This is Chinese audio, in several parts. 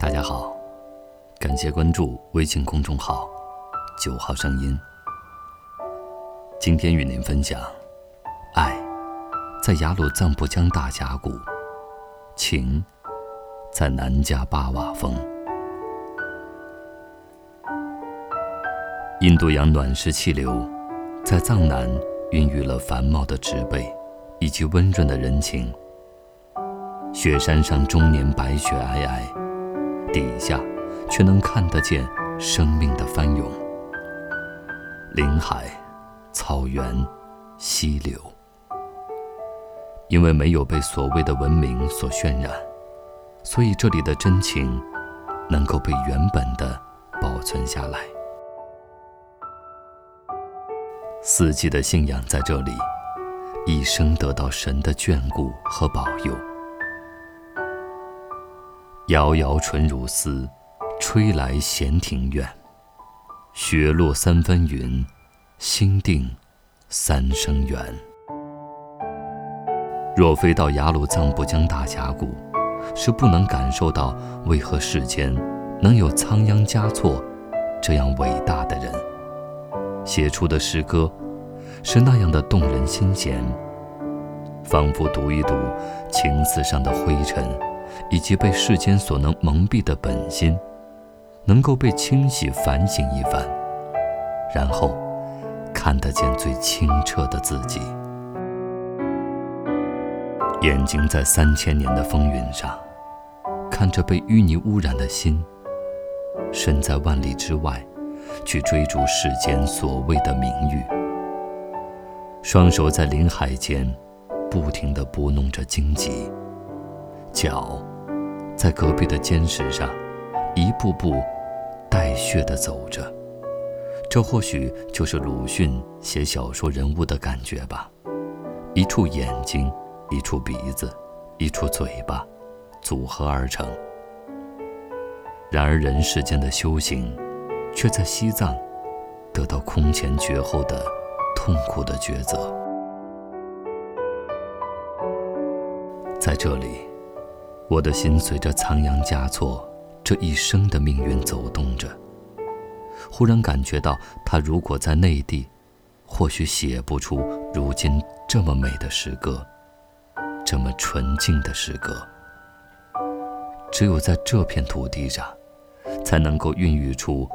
大家好，感谢关注微信公众号“九号声音”。今天与您分享：爱在雅鲁藏布江大峡谷，情在南迦巴瓦峰。印度洋暖湿气流在藏南孕育了繁茂的植被以及温润的人情。雪山上终年白雪皑皑，底下却能看得见生命的翻涌。林海、草原、溪流，因为没有被所谓的文明所渲染，所以这里的真情能够被原本的保存下来。四季的信仰在这里，一生得到神的眷顾和保佑。遥遥纯如丝，吹来闲庭院。雪落三分云，心定三生缘。若非到雅鲁藏布江大峡谷，是不能感受到为何世间能有仓央嘉措这样伟大的人。写出的诗歌是那样的动人心弦，仿佛读一读青丝上的灰尘，以及被世间所能蒙蔽的本心，能够被清洗反省一番，然后看得见最清澈的自己。眼睛在三千年的风云上，看着被淤泥污染的心，身在万里之外。去追逐世间所谓的名誉，双手在林海间不停地拨弄着荆棘，脚在隔壁的坚石上一步步带血地走着。这或许就是鲁迅写小说人物的感觉吧。一处眼睛，一处鼻子，一处嘴巴，组合而成。然而人世间的修行。却在西藏得到空前绝后的痛苦的抉择。在这里，我的心随着仓央嘉措这一生的命运走动着。忽然感觉到，他如果在内地，或许写不出如今这么美的诗歌，这么纯净的诗歌。只有在这片土地上，才能够孕育出。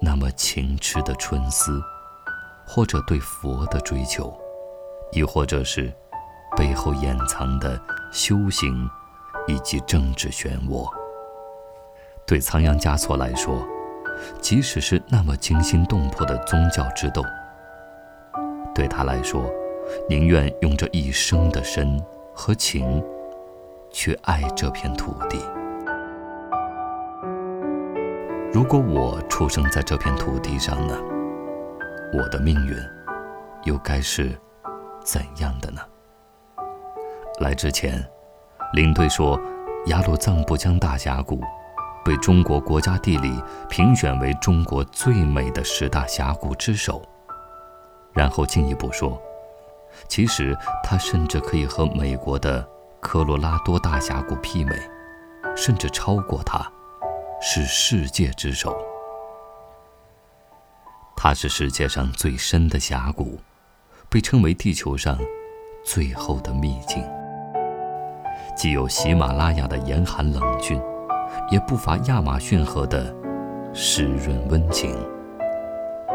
那么情痴的春思，或者对佛的追求，亦或者是背后掩藏的修行以及政治漩涡。对仓央嘉措来说，即使是那么惊心动魄的宗教之斗，对他来说，宁愿用这一生的身和情，去爱这片土地。如果我出生在这片土地上呢？我的命运又该是怎样的呢？来之前，领队说雅鲁藏布江大峡谷被中国国家地理评选为中国最美的十大峡谷之首。然后进一步说，其实它甚至可以和美国的科罗拉多大峡谷媲美，甚至超过它。是世界之首，它是世界上最深的峡谷，被称为地球上最后的秘境。既有喜马拉雅的严寒冷峻，也不乏亚马逊河的湿润温情。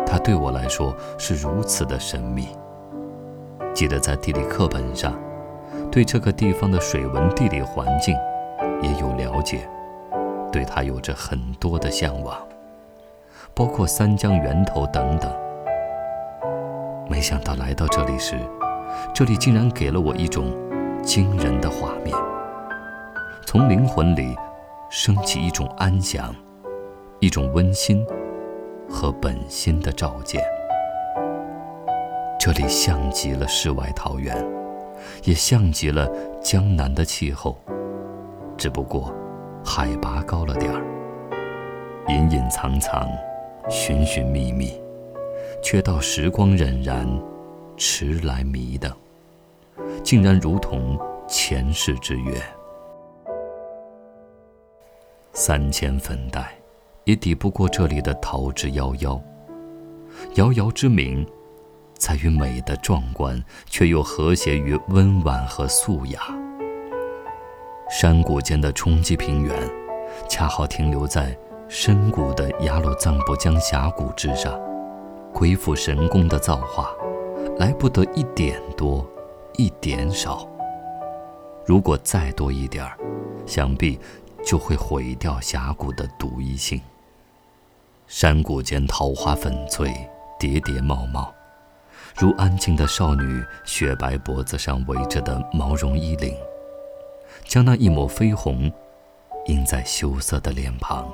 它对我来说是如此的神秘。记得在地理课本上，对这个地方的水文地理环境也有了解。对它有着很多的向往，包括三江源头等等。没想到来到这里时，这里竟然给了我一种惊人的画面，从灵魂里升起一种安详，一种温馨和本心的照见。这里像极了世外桃源，也像极了江南的气候，只不过。海拔高了点儿，隐隐藏藏，寻寻觅觅，却道时光荏苒，迟来迷的，竟然如同前世之约。三千粉黛，也抵不过这里的桃之夭夭。遥遥之名，在于美的壮观，却又和谐于温婉和素雅。山谷间的冲积平原，恰好停留在深谷的雅鲁藏布江峡谷之上，鬼斧神工的造化，来不得一点多，一点少。如果再多一点儿，想必就会毁掉峡谷的独一性。山谷间桃花粉翠，叠叠茂茂，如安静的少女雪白脖子上围着的毛绒衣领，将那一抹绯红映在羞涩的脸庞。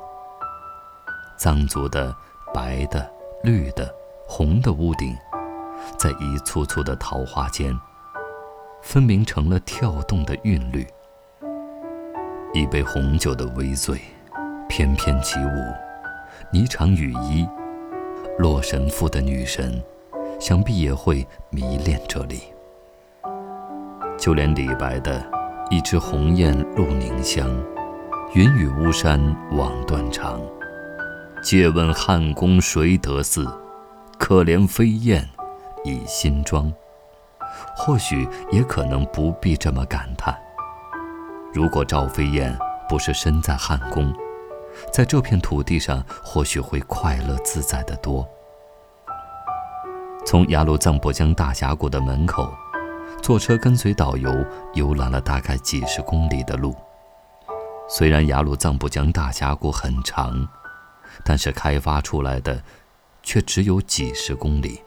藏族的白的、绿的、红的屋顶，在一簇簇的桃花间。分明成了跳动的韵律。一杯红酒的微醉，翩翩起舞，霓裳羽衣，洛神赋的女神，想必也会迷恋这里。就连李白的“一枝红艳露凝香，云雨巫山枉断肠。借问汉宫谁得似？可怜飞燕倚新妆。”或许也可能不必这么感叹。如果赵飞燕不是身在汉宫，在这片土地上，或许会快乐自在得多。从雅鲁藏布江大峡谷的门口，坐车跟随导游游览了大概几十公里的路。虽然雅鲁藏布江大峡谷很长，但是开发出来的却只有几十公里。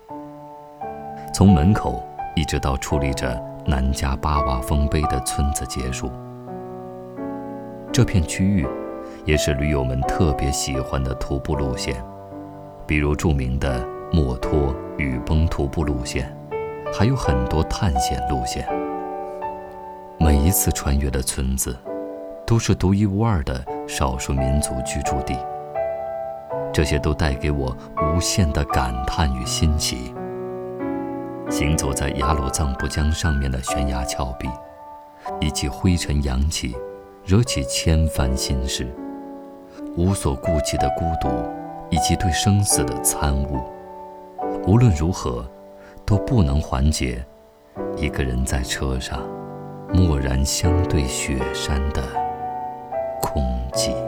从门口。一直到矗立着南迦巴瓦丰碑的村子结束，这片区域也是驴友们特别喜欢的徒步路线，比如著名的墨脱雨崩徒步路线，还有很多探险路线。每一次穿越的村子，都是独一无二的少数民族居住地，这些都带给我无限的感叹与新奇。行走在雅鲁藏布江上面的悬崖峭壁，以及灰尘扬起，惹起千帆心事，无所顾忌的孤独，以及对生死的参悟，无论如何，都不能缓解一个人在车上，默然相对雪山的空寂。